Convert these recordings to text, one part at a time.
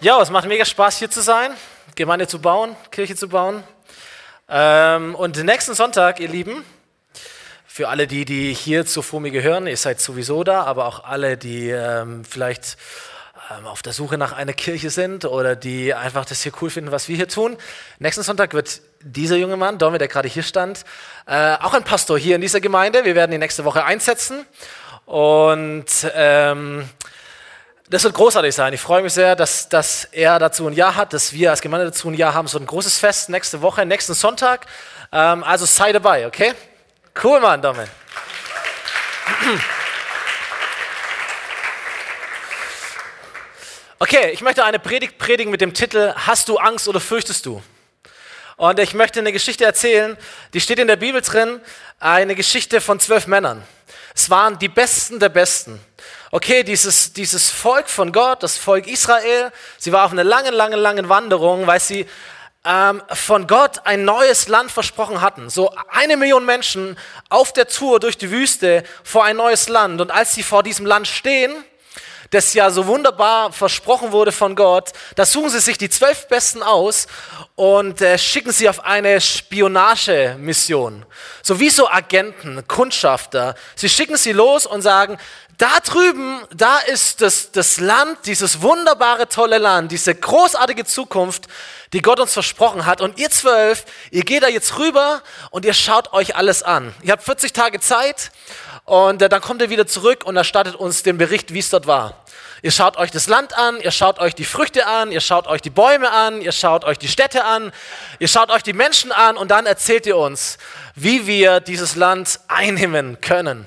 Ja, es macht mega Spaß hier zu sein, Gemeinde zu bauen, Kirche zu bauen. Ähm, und nächsten Sonntag, ihr Lieben, für alle die, die hier zur FOMI gehören, ihr seid sowieso da, aber auch alle, die ähm, vielleicht ähm, auf der Suche nach einer Kirche sind oder die einfach das hier cool finden, was wir hier tun. Nächsten Sonntag wird dieser junge Mann, Domi, der gerade hier stand, äh, auch ein Pastor hier in dieser Gemeinde. Wir werden ihn nächste Woche einsetzen. Und ähm, das wird großartig sein. Ich freue mich sehr, dass, dass er dazu ein Jahr hat, dass wir als Gemeinde dazu ein Jahr haben. So ein großes Fest nächste Woche, nächsten Sonntag. Ähm, also sei dabei, okay? Cool, Mann, Domin. Okay, ich möchte eine Predigt predigen mit dem Titel Hast du Angst oder fürchtest du? Und ich möchte eine Geschichte erzählen, die steht in der Bibel drin, eine Geschichte von zwölf Männern. Es waren die Besten der Besten. Okay, dieses, dieses Volk von Gott, das Volk Israel, sie war auf einer langen, langen, langen Wanderung, weil sie ähm, von Gott ein neues Land versprochen hatten. So eine Million Menschen auf der Tour durch die Wüste vor ein neues Land. Und als sie vor diesem Land stehen, das ja so wunderbar versprochen wurde von Gott, da suchen sie sich die zwölf Besten aus und äh, schicken sie auf eine Spionagemission. So wie so Agenten, Kundschafter. Sie schicken sie los und sagen, da drüben, da ist das, das Land, dieses wunderbare, tolle Land, diese großartige Zukunft, die Gott uns versprochen hat. Und ihr zwölf, ihr geht da jetzt rüber und ihr schaut euch alles an. Ihr habt 40 Tage Zeit und äh, dann kommt ihr wieder zurück und erstattet uns den Bericht, wie es dort war. Ihr schaut euch das Land an, ihr schaut euch die Früchte an, ihr schaut euch die Bäume an, ihr schaut euch die Städte an, ihr schaut euch die Menschen an und dann erzählt ihr uns, wie wir dieses Land einnehmen können.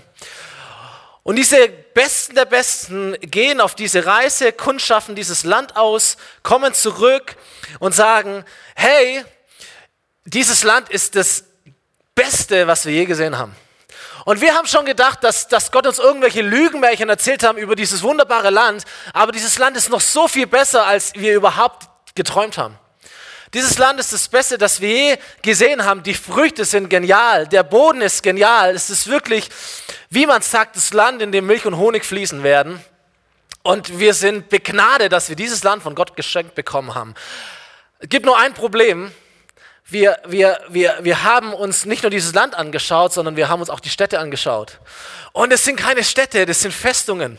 Und diese Besten der Besten gehen auf diese Reise, kundschaften dieses Land aus, kommen zurück und sagen, hey, dieses Land ist das Beste, was wir je gesehen haben. Und wir haben schon gedacht, dass, dass Gott uns irgendwelche Lügenmärchen erzählt haben über dieses wunderbare Land, aber dieses Land ist noch so viel besser, als wir überhaupt geträumt haben. Dieses Land ist das Beste, das wir je gesehen haben. Die Früchte sind genial, der Boden ist genial. Es ist wirklich, wie man sagt, das Land, in dem Milch und Honig fließen werden. Und wir sind begnadet, dass wir dieses Land von Gott geschenkt bekommen haben. Es gibt nur ein Problem, wir, wir, wir, wir haben uns nicht nur dieses Land angeschaut, sondern wir haben uns auch die Städte angeschaut. Und es sind keine Städte, das sind Festungen.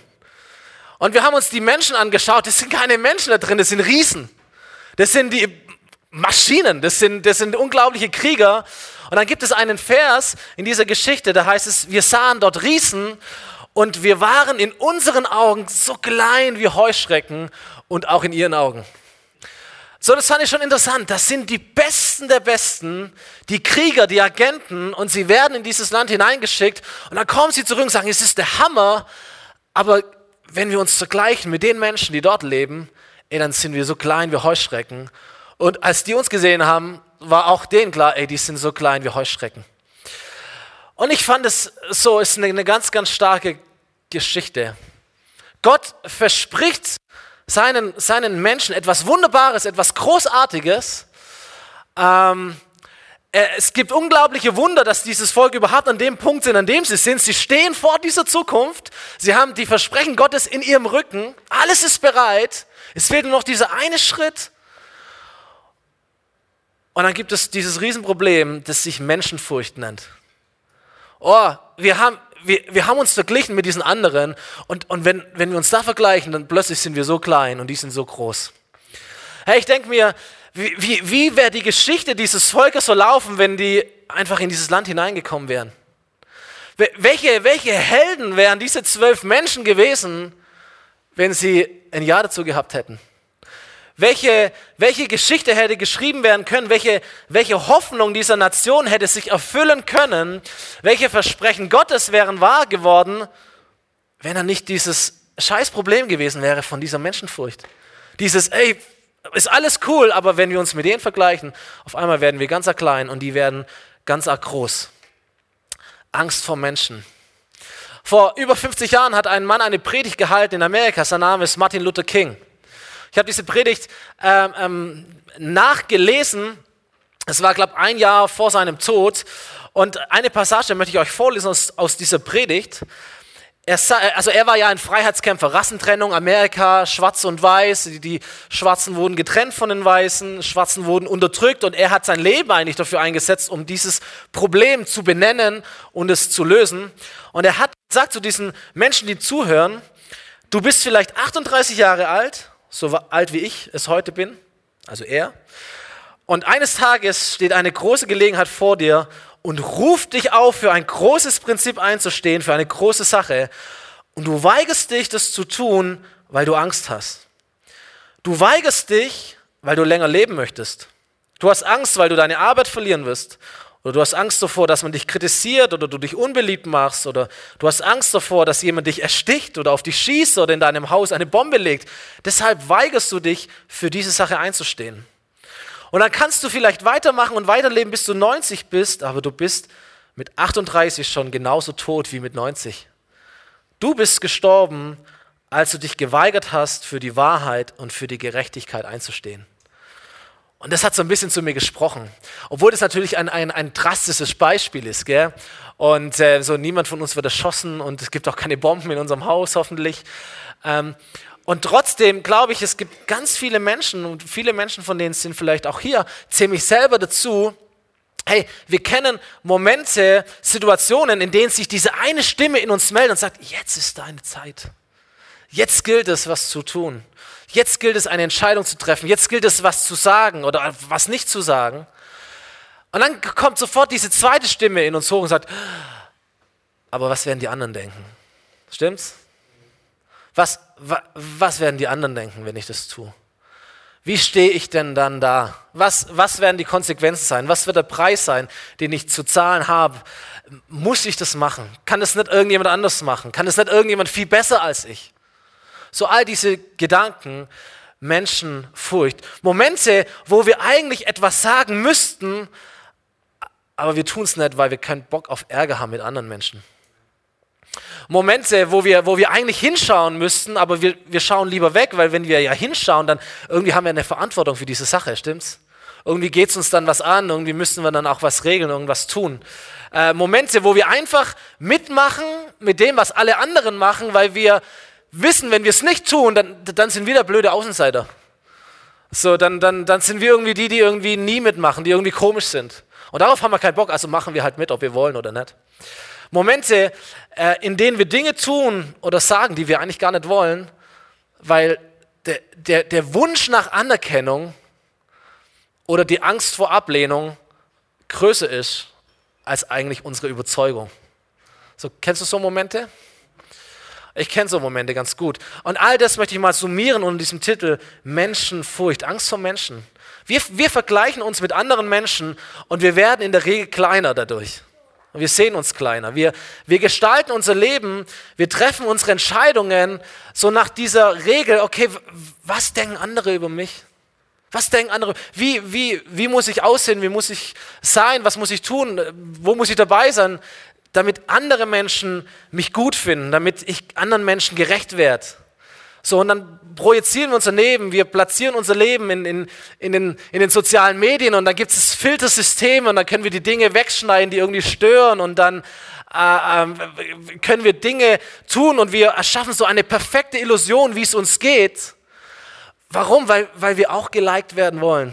Und wir haben uns die Menschen angeschaut, das sind keine Menschen da drin, das sind Riesen. Das sind die Maschinen, das sind, das sind unglaubliche Krieger. Und dann gibt es einen Vers in dieser Geschichte, da heißt es, wir sahen dort Riesen und wir waren in unseren Augen so klein wie Heuschrecken und auch in ihren Augen. So, das fand ich schon interessant. Das sind die Besten der Besten, die Krieger, die Agenten, und sie werden in dieses Land hineingeschickt. Und dann kommen sie zurück und sagen, es ist der Hammer. Aber wenn wir uns vergleichen mit den Menschen, die dort leben, ey, dann sind wir so klein wie Heuschrecken. Und als die uns gesehen haben, war auch denen klar, ey, die sind so klein wie Heuschrecken. Und ich fand es so, ist eine, eine ganz, ganz starke Geschichte. Gott verspricht seinen, seinen Menschen etwas Wunderbares, etwas Großartiges. Ähm, äh, es gibt unglaubliche Wunder, dass dieses Volk überhaupt an dem Punkt sind, an dem sie sind. Sie stehen vor dieser Zukunft. Sie haben die Versprechen Gottes in ihrem Rücken. Alles ist bereit. Es fehlt nur noch dieser eine Schritt. Und dann gibt es dieses Riesenproblem, das sich Menschenfurcht nennt. Oh, wir haben, wir, wir haben uns verglichen mit diesen anderen und, und wenn, wenn wir uns da vergleichen, dann plötzlich sind wir so klein und die sind so groß. Hey, ich denke mir, wie, wie, wie wäre die Geschichte dieses Volkes so laufen, wenn die einfach in dieses Land hineingekommen wären? Welche, welche Helden wären diese zwölf Menschen gewesen, wenn sie ein Jahr dazu gehabt hätten? Welche, welche Geschichte hätte geschrieben werden können, welche, welche Hoffnung dieser Nation hätte sich erfüllen können, welche Versprechen Gottes wären wahr geworden, wenn er nicht dieses Scheißproblem gewesen wäre von dieser Menschenfurcht. Dieses, ey, ist alles cool, aber wenn wir uns mit denen vergleichen, auf einmal werden wir ganz klein und die werden ganz arg groß. Angst vor Menschen. Vor über 50 Jahren hat ein Mann eine Predigt gehalten in Amerika, sein Name ist Martin Luther King. Ich habe diese Predigt ähm, ähm, nachgelesen. Es war, glaube ich, ein Jahr vor seinem Tod. Und eine Passage möchte ich euch vorlesen aus, aus dieser Predigt. er, also er war ja ein Freiheitskämpfer, Rassentrennung, Amerika, Schwarz und Weiß, die, die, Schwarzen wurden getrennt von den Weißen, Schwarzen wurden unterdrückt und er hat sein Leben eigentlich dafür eingesetzt, um dieses Problem zu benennen und es zu lösen. Und er hat gesagt zu diesen Menschen, die zuhören, du bist vielleicht 38 Jahre alt, so alt wie ich es heute bin, also er, und eines Tages steht eine große Gelegenheit vor dir und ruft dich auf, für ein großes Prinzip einzustehen, für eine große Sache. Und du weigerst dich, das zu tun, weil du Angst hast. Du weigerst dich, weil du länger leben möchtest. Du hast Angst, weil du deine Arbeit verlieren wirst. Oder du hast Angst davor, dass man dich kritisiert oder du dich unbeliebt machst. Oder du hast Angst davor, dass jemand dich ersticht oder auf dich schießt oder in deinem Haus eine Bombe legt. Deshalb weigerst du dich, für diese Sache einzustehen. Und dann kannst du vielleicht weitermachen und weiterleben, bis du 90 bist, aber du bist mit 38 schon genauso tot wie mit 90. Du bist gestorben, als du dich geweigert hast, für die Wahrheit und für die Gerechtigkeit einzustehen. Und das hat so ein bisschen zu mir gesprochen. Obwohl das natürlich ein, ein, ein drastisches Beispiel ist. Gell? Und äh, so niemand von uns wird erschossen und es gibt auch keine Bomben in unserem Haus hoffentlich. Ähm, und trotzdem glaube ich, es gibt ganz viele Menschen und viele Menschen von denen sind vielleicht auch hier, zähle mich selber dazu. Hey, wir kennen Momente, Situationen, in denen sich diese eine Stimme in uns meldet und sagt, jetzt ist deine Zeit. Jetzt gilt es, was zu tun. Jetzt gilt es, eine Entscheidung zu treffen. Jetzt gilt es, was zu sagen oder was nicht zu sagen. Und dann kommt sofort diese zweite Stimme in uns hoch und sagt, aber was werden die anderen denken? Stimmt's? Was, was werden die anderen denken, wenn ich das tue? Wie stehe ich denn dann da? Was, was werden die Konsequenzen sein? Was wird der Preis sein, den ich zu zahlen habe? Muss ich das machen? Kann es nicht irgendjemand anders machen? Kann es nicht irgendjemand viel besser als ich? So all diese Gedanken, Menschenfurcht. Momente, wo wir eigentlich etwas sagen müssten, aber wir tun es nicht, weil wir keinen Bock auf Ärger haben mit anderen Menschen. Momente, wo wir, wo wir eigentlich hinschauen müssten, aber wir, wir schauen lieber weg, weil wenn wir ja hinschauen, dann irgendwie haben wir eine Verantwortung für diese Sache, stimmt's? Irgendwie geht es uns dann was an, irgendwie müssen wir dann auch was regeln, irgendwas tun. Äh, Momente, wo wir einfach mitmachen mit dem, was alle anderen machen, weil wir wissen, wenn wir es nicht tun, dann, dann sind wir der blöde Außenseiter. So, dann, dann, dann sind wir irgendwie die, die irgendwie nie mitmachen, die irgendwie komisch sind. Und darauf haben wir keinen Bock, also machen wir halt mit, ob wir wollen oder nicht. Momente, äh, in denen wir Dinge tun oder sagen, die wir eigentlich gar nicht wollen, weil der, der, der Wunsch nach Anerkennung oder die Angst vor Ablehnung größer ist als eigentlich unsere Überzeugung. So, kennst du so Momente? Ich kenne so Momente ganz gut. Und all das möchte ich mal summieren unter diesem Titel Menschenfurcht, Angst vor Menschen. Wir, wir vergleichen uns mit anderen Menschen und wir werden in der Regel kleiner dadurch. Und wir sehen uns kleiner. Wir, wir gestalten unser Leben, wir treffen unsere Entscheidungen so nach dieser Regel, okay, was denken andere über mich? Was denken andere? Wie, wie, wie muss ich aussehen? Wie muss ich sein? Was muss ich tun? Wo muss ich dabei sein? Damit andere Menschen mich gut finden, damit ich anderen Menschen gerecht werde. So, und dann projizieren wir unser Leben, wir platzieren unser Leben in, in, in, den, in den sozialen Medien und dann gibt es Filtersysteme und dann können wir die Dinge wegschneiden, die irgendwie stören und dann äh, äh, können wir Dinge tun und wir erschaffen so eine perfekte Illusion, wie es uns geht. Warum? Weil, weil wir auch geliked werden wollen.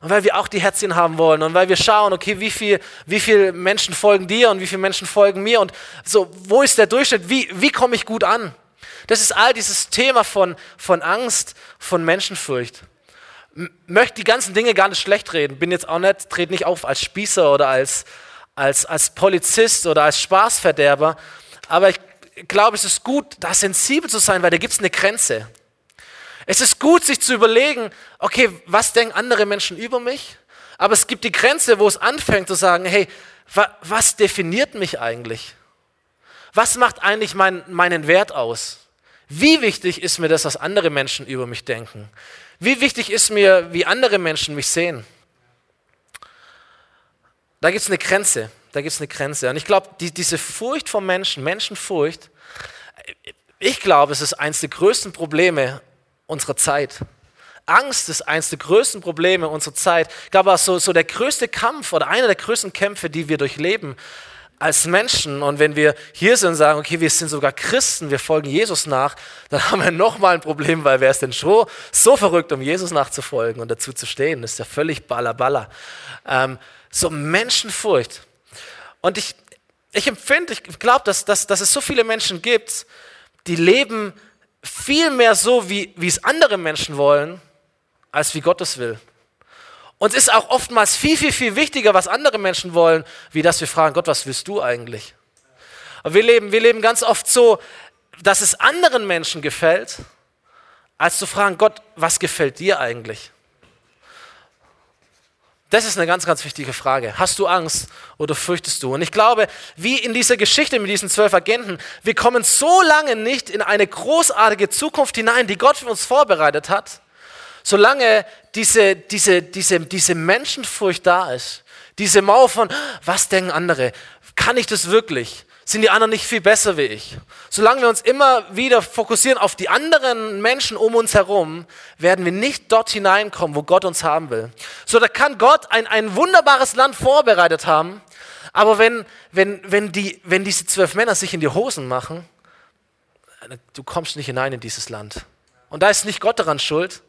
Und weil wir auch die Herzchen haben wollen und weil wir schauen, okay, wie viel, wie viele Menschen folgen dir und wie viele Menschen folgen mir und so, wo ist der Durchschnitt? Wie, wie komme ich gut an? Das ist all dieses Thema von, von Angst, von Menschenfurcht. M möchte die ganzen Dinge gar nicht schlecht reden. Bin jetzt auch nicht, trete nicht auf als Spießer oder als, als, als Polizist oder als Spaßverderber. Aber ich glaube, es ist gut, da sensibel zu sein, weil da gibt es eine Grenze. Es ist gut, sich zu überlegen, okay, was denken andere Menschen über mich? Aber es gibt die Grenze, wo es anfängt zu sagen, hey, wa was definiert mich eigentlich? Was macht eigentlich mein, meinen Wert aus? Wie wichtig ist mir das, was andere Menschen über mich denken? Wie wichtig ist mir, wie andere Menschen mich sehen? Da gibt es eine Grenze. Da gibt es eine Grenze. Und ich glaube, die, diese Furcht vor Menschen, Menschenfurcht, ich glaube, es ist eines der größten Probleme unserer Zeit. Angst ist eines der größten Probleme unserer Zeit. Ich glaube, so, so der größte Kampf oder einer der größten Kämpfe, die wir durchleben, als Menschen und wenn wir hier sind und sagen, okay, wir sind sogar Christen, wir folgen Jesus nach, dann haben wir nochmal ein Problem, weil wer ist denn schon so verrückt, um Jesus nachzufolgen und dazu zu stehen? Das ist ja völlig ballerballer. Ähm, so Menschenfurcht. Und ich, ich empfinde, ich glaube, dass, dass, dass es so viele Menschen gibt, die leben viel mehr so, wie, wie es andere Menschen wollen, als wie Gott es will. Uns ist auch oftmals viel, viel, viel wichtiger, was andere Menschen wollen, wie dass wir fragen, Gott, was willst du eigentlich? Und wir leben, wir leben ganz oft so, dass es anderen Menschen gefällt, als zu fragen, Gott, was gefällt dir eigentlich? Das ist eine ganz, ganz wichtige Frage. Hast du Angst oder fürchtest du? Und ich glaube, wie in dieser Geschichte mit diesen zwölf Agenten, wir kommen so lange nicht in eine großartige Zukunft hinein, die Gott für uns vorbereitet hat, solange diese, diese, diese, diese Menschenfurcht da ist, diese Mauer von, was denken andere? Kann ich das wirklich? Sind die anderen nicht viel besser wie ich? Solange wir uns immer wieder fokussieren auf die anderen Menschen um uns herum, werden wir nicht dort hineinkommen, wo Gott uns haben will. So, da kann Gott ein, ein wunderbares Land vorbereitet haben, aber wenn, wenn, wenn, die, wenn diese zwölf Männer sich in die Hosen machen, du kommst nicht hinein in dieses Land. Und da ist nicht Gott daran schuld,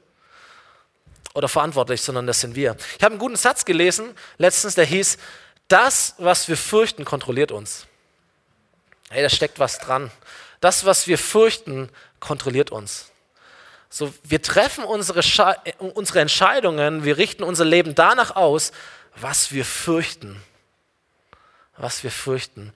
oder verantwortlich, sondern das sind wir. Ich habe einen guten Satz gelesen letztens, der hieß, das, was wir fürchten, kontrolliert uns. Hey, da steckt was dran. Das, was wir fürchten, kontrolliert uns. So, wir treffen unsere, unsere Entscheidungen, wir richten unser Leben danach aus, was wir fürchten. Was wir fürchten.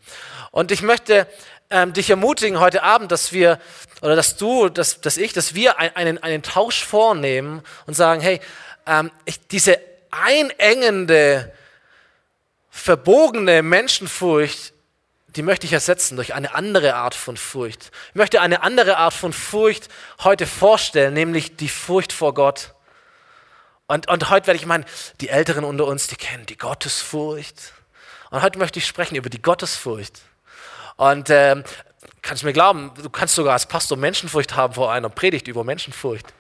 Und ich möchte ähm, dich ermutigen heute Abend, dass wir, oder dass du, dass, dass ich, dass wir einen, einen Tausch vornehmen und sagen, hey, ähm, ich, diese einengende, verbogene Menschenfurcht, die möchte ich ersetzen durch eine andere Art von Furcht. Ich möchte eine andere Art von Furcht heute vorstellen, nämlich die Furcht vor Gott. Und, und heute werde ich meinen, die Älteren unter uns, die kennen die Gottesfurcht. Und heute möchte ich sprechen über die Gottesfurcht. Und ähm, kannst du mir glauben, du kannst sogar als Pastor Menschenfurcht haben vor einer Predigt über Menschenfurcht.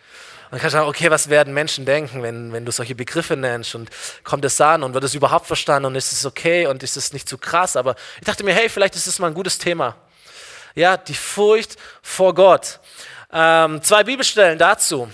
Kannst du sagen, okay, was werden Menschen denken, wenn, wenn du solche Begriffe nennst und kommt es an und wird es überhaupt verstanden und ist es okay und ist es nicht zu krass? Aber ich dachte mir, hey, vielleicht ist es mal ein gutes Thema. Ja, die Furcht vor Gott. Ähm, zwei Bibelstellen dazu.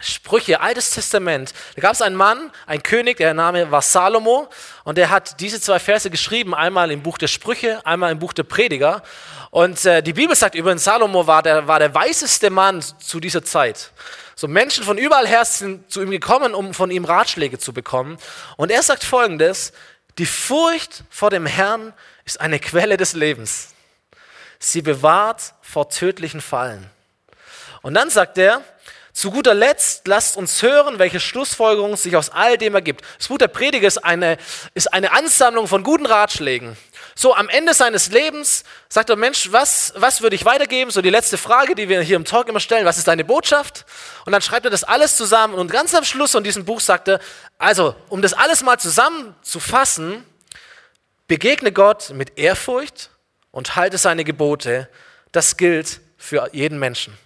Sprüche, Altes Testament. Da gab es einen Mann, ein König, der Name war Salomo und der hat diese zwei Verse geschrieben, einmal im Buch der Sprüche, einmal im Buch der Prediger. Und äh, die Bibel sagt übrigens, Salomo war der, war der weiseste Mann zu dieser Zeit. So Menschen von überall her sind zu ihm gekommen, um von ihm Ratschläge zu bekommen. Und er sagt folgendes, die Furcht vor dem Herrn ist eine Quelle des Lebens. Sie bewahrt vor tödlichen Fallen. Und dann sagt er, zu guter Letzt, lasst uns hören, welche Schlussfolgerung sich aus all dem ergibt. Das Buch der Prediger ist eine, ist eine Ansammlung von guten Ratschlägen. So am Ende seines Lebens sagt der Mensch, was, was würde ich weitergeben? So die letzte Frage, die wir hier im Talk immer stellen, was ist deine Botschaft? Und dann schreibt er das alles zusammen und ganz am Schluss von diesem Buch sagt er, also um das alles mal zusammenzufassen, begegne Gott mit Ehrfurcht und halte seine Gebote. Das gilt für jeden Menschen.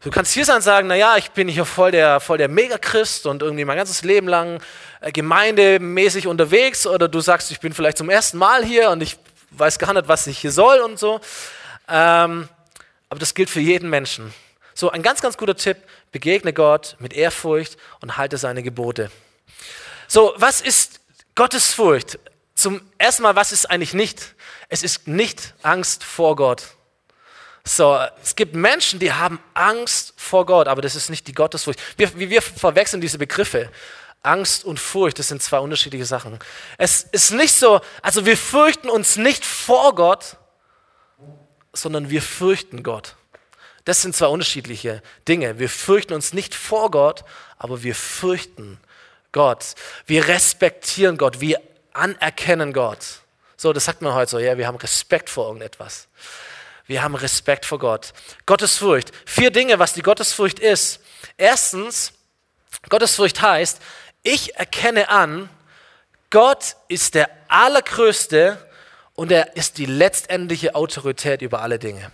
Du kannst hier sein und sagen, naja, ich bin hier voll der, voll der Megachrist und irgendwie mein ganzes Leben lang äh, gemeindemäßig unterwegs oder du sagst, ich bin vielleicht zum ersten Mal hier und ich weiß gar nicht, was ich hier soll und so. Ähm, aber das gilt für jeden Menschen. So, ein ganz, ganz guter Tipp, begegne Gott mit Ehrfurcht und halte seine Gebote. So, was ist Gottesfurcht? Zum ersten Mal, was ist eigentlich nicht? Es ist nicht Angst vor Gott. So, es gibt Menschen, die haben Angst vor Gott, aber das ist nicht die Gottesfurcht. Wir, wir verwechseln diese Begriffe. Angst und Furcht, das sind zwei unterschiedliche Sachen. Es ist nicht so, also wir fürchten uns nicht vor Gott, sondern wir fürchten Gott. Das sind zwei unterschiedliche Dinge. Wir fürchten uns nicht vor Gott, aber wir fürchten Gott. Wir respektieren Gott, wir anerkennen Gott. So, das sagt man heute so, ja, wir haben Respekt vor irgendetwas. Wir haben Respekt vor Gott. Gottesfurcht. Vier Dinge, was die Gottesfurcht ist. Erstens, Gottesfurcht heißt, ich erkenne an, Gott ist der Allergrößte und er ist die letztendliche Autorität über alle Dinge.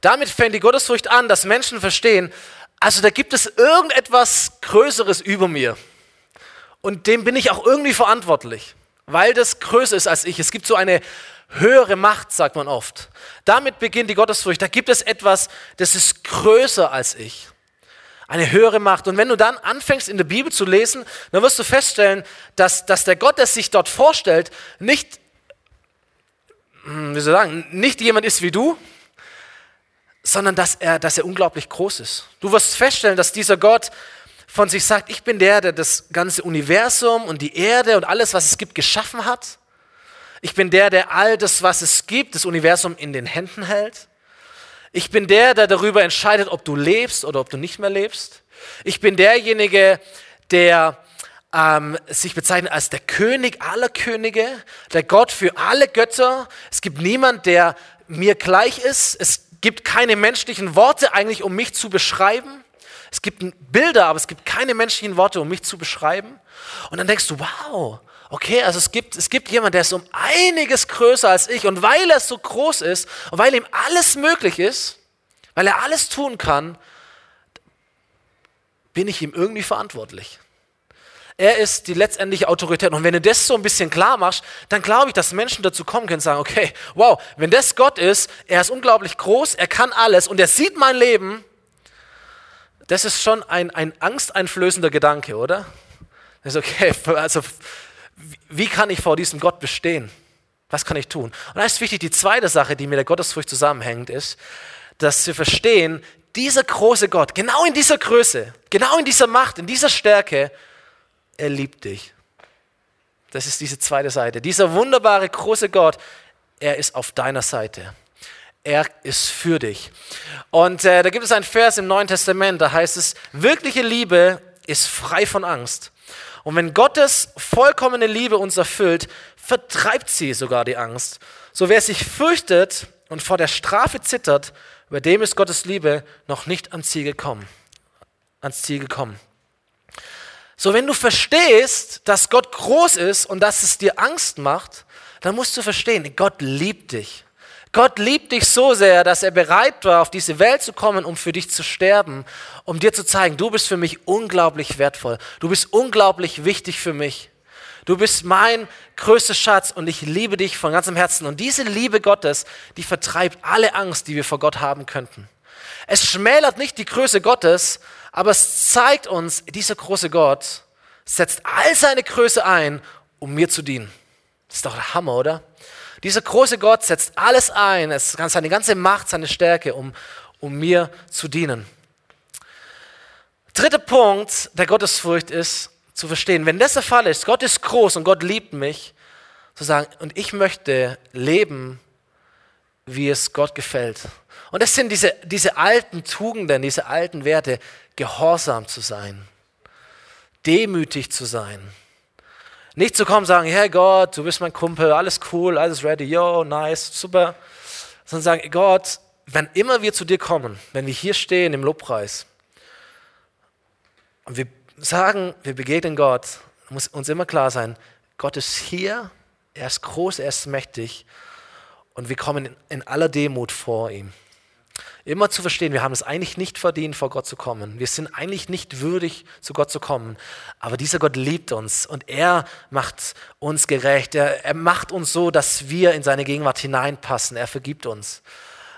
Damit fängt die Gottesfurcht an, dass Menschen verstehen, also da gibt es irgendetwas Größeres über mir und dem bin ich auch irgendwie verantwortlich. weil das größer ist als ich. Es gibt so eine höhere Macht, sagt man oft. Damit beginnt die Gottesfurcht. Da gibt es etwas, das ist größer als ich. Eine höhere Macht. Und wenn du dann anfängst in der Bibel zu lesen, dann wirst du feststellen, dass, dass der Gott, der sich dort vorstellt, nicht, hm, wie soll ich sagen, nicht jemand ist wie du, sondern dass er, dass er unglaublich groß ist. Du wirst feststellen, dass dieser Gott von sich sagt, ich bin der, der das ganze Universum und die Erde und alles, was es gibt, geschaffen hat. Ich bin der, der all das, was es gibt, das Universum in den Händen hält. Ich bin der, der darüber entscheidet, ob du lebst oder ob du nicht mehr lebst. Ich bin derjenige, der ähm, sich bezeichnet als der König aller Könige, der Gott für alle Götter. Es gibt niemand, der mir gleich ist. Es gibt keine menschlichen Worte eigentlich, um mich zu beschreiben. Es gibt Bilder, aber es gibt keine menschlichen Worte, um mich zu beschreiben. Und dann denkst du, wow, okay, also es gibt, es gibt jemanden, der ist um einiges größer als ich. Und weil er so groß ist und weil ihm alles möglich ist, weil er alles tun kann, bin ich ihm irgendwie verantwortlich. Er ist die letztendliche Autorität. Und wenn du das so ein bisschen klar machst, dann glaube ich, dass Menschen dazu kommen können und sagen, okay, wow, wenn das Gott ist, er ist unglaublich groß, er kann alles und er sieht mein Leben, das ist schon ein, ein angsteinflößender Gedanke, oder? Das ist okay, also wie kann ich vor diesem Gott bestehen? Was kann ich tun? Und da ist wichtig, die zweite Sache, die mit der Gottesfurcht zusammenhängt, ist, dass wir verstehen, dieser große Gott, genau in dieser Größe, genau in dieser Macht, in dieser Stärke, er liebt dich. Das ist diese zweite Seite. Dieser wunderbare große Gott, er ist auf deiner Seite. Er ist für dich. Und äh, da gibt es einen Vers im Neuen Testament, da heißt es, wirkliche Liebe ist frei von Angst. Und wenn Gottes vollkommene Liebe uns erfüllt, vertreibt sie sogar die Angst. So wer sich fürchtet und vor der Strafe zittert, über dem ist Gottes Liebe noch nicht ans Ziel gekommen. Ans Ziel gekommen. So, wenn du verstehst, dass Gott groß ist und dass es dir Angst macht, dann musst du verstehen, Gott liebt dich. Gott liebt dich so sehr, dass er bereit war, auf diese Welt zu kommen, um für dich zu sterben, um dir zu zeigen, du bist für mich unglaublich wertvoll. Du bist unglaublich wichtig für mich. Du bist mein größter Schatz und ich liebe dich von ganzem Herzen. Und diese Liebe Gottes, die vertreibt alle Angst, die wir vor Gott haben könnten. Es schmälert nicht die Größe Gottes, aber es zeigt uns, dieser große Gott setzt all seine Größe ein, um mir zu dienen. Das ist doch der Hammer, oder? Dieser große Gott setzt alles ein, es kann seine ganze Macht, seine Stärke, um, um mir zu dienen. Dritter Punkt der Gottesfurcht ist zu verstehen, wenn das der Fall ist, Gott ist groß und Gott liebt mich, zu sagen, und ich möchte leben, wie es Gott gefällt. Und das sind diese, diese alten Tugenden, diese alten Werte, gehorsam zu sein, demütig zu sein. Nicht zu kommen und sagen, hey Gott, du bist mein Kumpel, alles cool, alles ready, yo, nice, super. Sondern sagen, Gott, wenn immer wir zu dir kommen, wenn wir hier stehen im Lobpreis und wir sagen, wir begegnen Gott, muss uns immer klar sein, Gott ist hier, er ist groß, er ist mächtig und wir kommen in aller Demut vor ihm. Immer zu verstehen, wir haben es eigentlich nicht verdient, vor Gott zu kommen. Wir sind eigentlich nicht würdig, zu Gott zu kommen. Aber dieser Gott liebt uns und er macht uns gerecht. Er, er macht uns so, dass wir in seine Gegenwart hineinpassen. Er vergibt uns.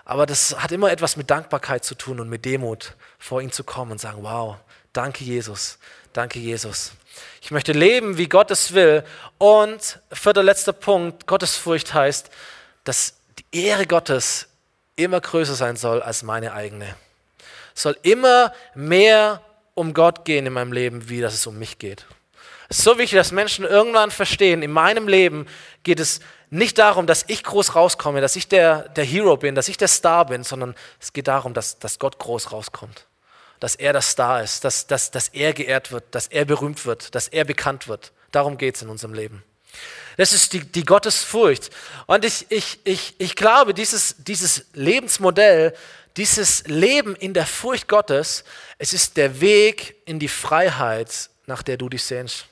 Aber das hat immer etwas mit Dankbarkeit zu tun und mit Demut, vor ihn zu kommen und sagen, wow, danke Jesus, danke Jesus. Ich möchte leben, wie Gott es will. Und vierter letzter Punkt, Gottesfurcht heißt, dass die Ehre Gottes immer größer sein soll als meine eigene. Es soll immer mehr um Gott gehen in meinem Leben, wie dass es um mich geht. Es ist so wichtig, dass Menschen irgendwann verstehen, in meinem Leben geht es nicht darum, dass ich groß rauskomme, dass ich der, der Hero bin, dass ich der Star bin, sondern es geht darum, dass, dass Gott groß rauskommt. Dass er der Star ist, dass, dass, dass er geehrt wird, dass er berühmt wird, dass er bekannt wird. Darum geht es in unserem Leben. Das ist die, die Gottesfurcht. Und ich, ich, ich, ich glaube, dieses, dieses Lebensmodell, dieses Leben in der Furcht Gottes, es ist der Weg in die Freiheit, nach der du dich sehnst.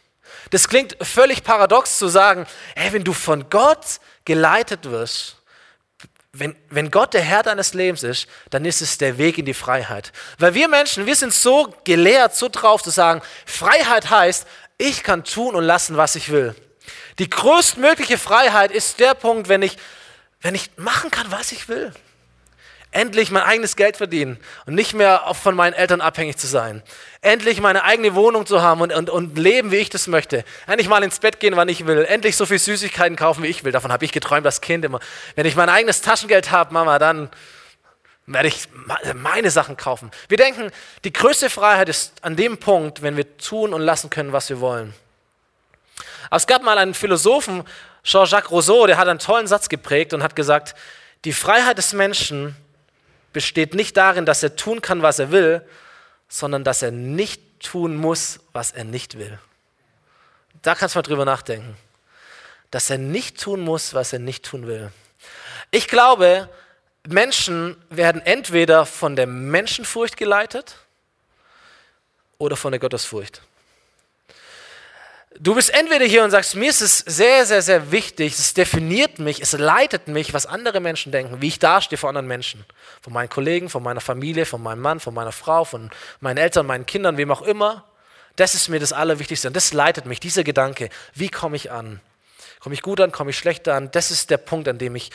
Das klingt völlig paradox zu sagen, hey, wenn du von Gott geleitet wirst, wenn, wenn Gott der Herr deines Lebens ist, dann ist es der Weg in die Freiheit. Weil wir Menschen, wir sind so gelehrt, so drauf zu sagen, Freiheit heißt, ich kann tun und lassen, was ich will. Die größtmögliche Freiheit ist der Punkt, wenn ich, wenn ich machen kann, was ich will. Endlich mein eigenes Geld verdienen und nicht mehr von meinen Eltern abhängig zu sein. Endlich meine eigene Wohnung zu haben und, und, und leben, wie ich das möchte. Endlich mal ins Bett gehen, wann ich will. Endlich so viel Süßigkeiten kaufen, wie ich will. Davon habe ich geträumt als Kind immer. Wenn ich mein eigenes Taschengeld habe, Mama, dann werde ich meine Sachen kaufen. Wir denken, die größte Freiheit ist an dem Punkt, wenn wir tun und lassen können, was wir wollen. Aber es gab mal einen Philosophen, Jean-Jacques Rousseau, der hat einen tollen Satz geprägt und hat gesagt, die Freiheit des Menschen besteht nicht darin, dass er tun kann, was er will, sondern dass er nicht tun muss, was er nicht will. Da kannst du mal drüber nachdenken. Dass er nicht tun muss, was er nicht tun will. Ich glaube, Menschen werden entweder von der Menschenfurcht geleitet oder von der Gottesfurcht. Du bist entweder hier und sagst, mir ist es sehr, sehr, sehr wichtig, es definiert mich, es leitet mich, was andere Menschen denken, wie ich dastehe vor anderen Menschen. Von meinen Kollegen, von meiner Familie, von meinem Mann, von meiner Frau, von meinen Eltern, meinen Kindern, wem auch immer. Das ist mir das Allerwichtigste und das leitet mich, dieser Gedanke. Wie komme ich an? Komme ich gut an, komme ich schlecht an? Das ist der Punkt, an dem ich,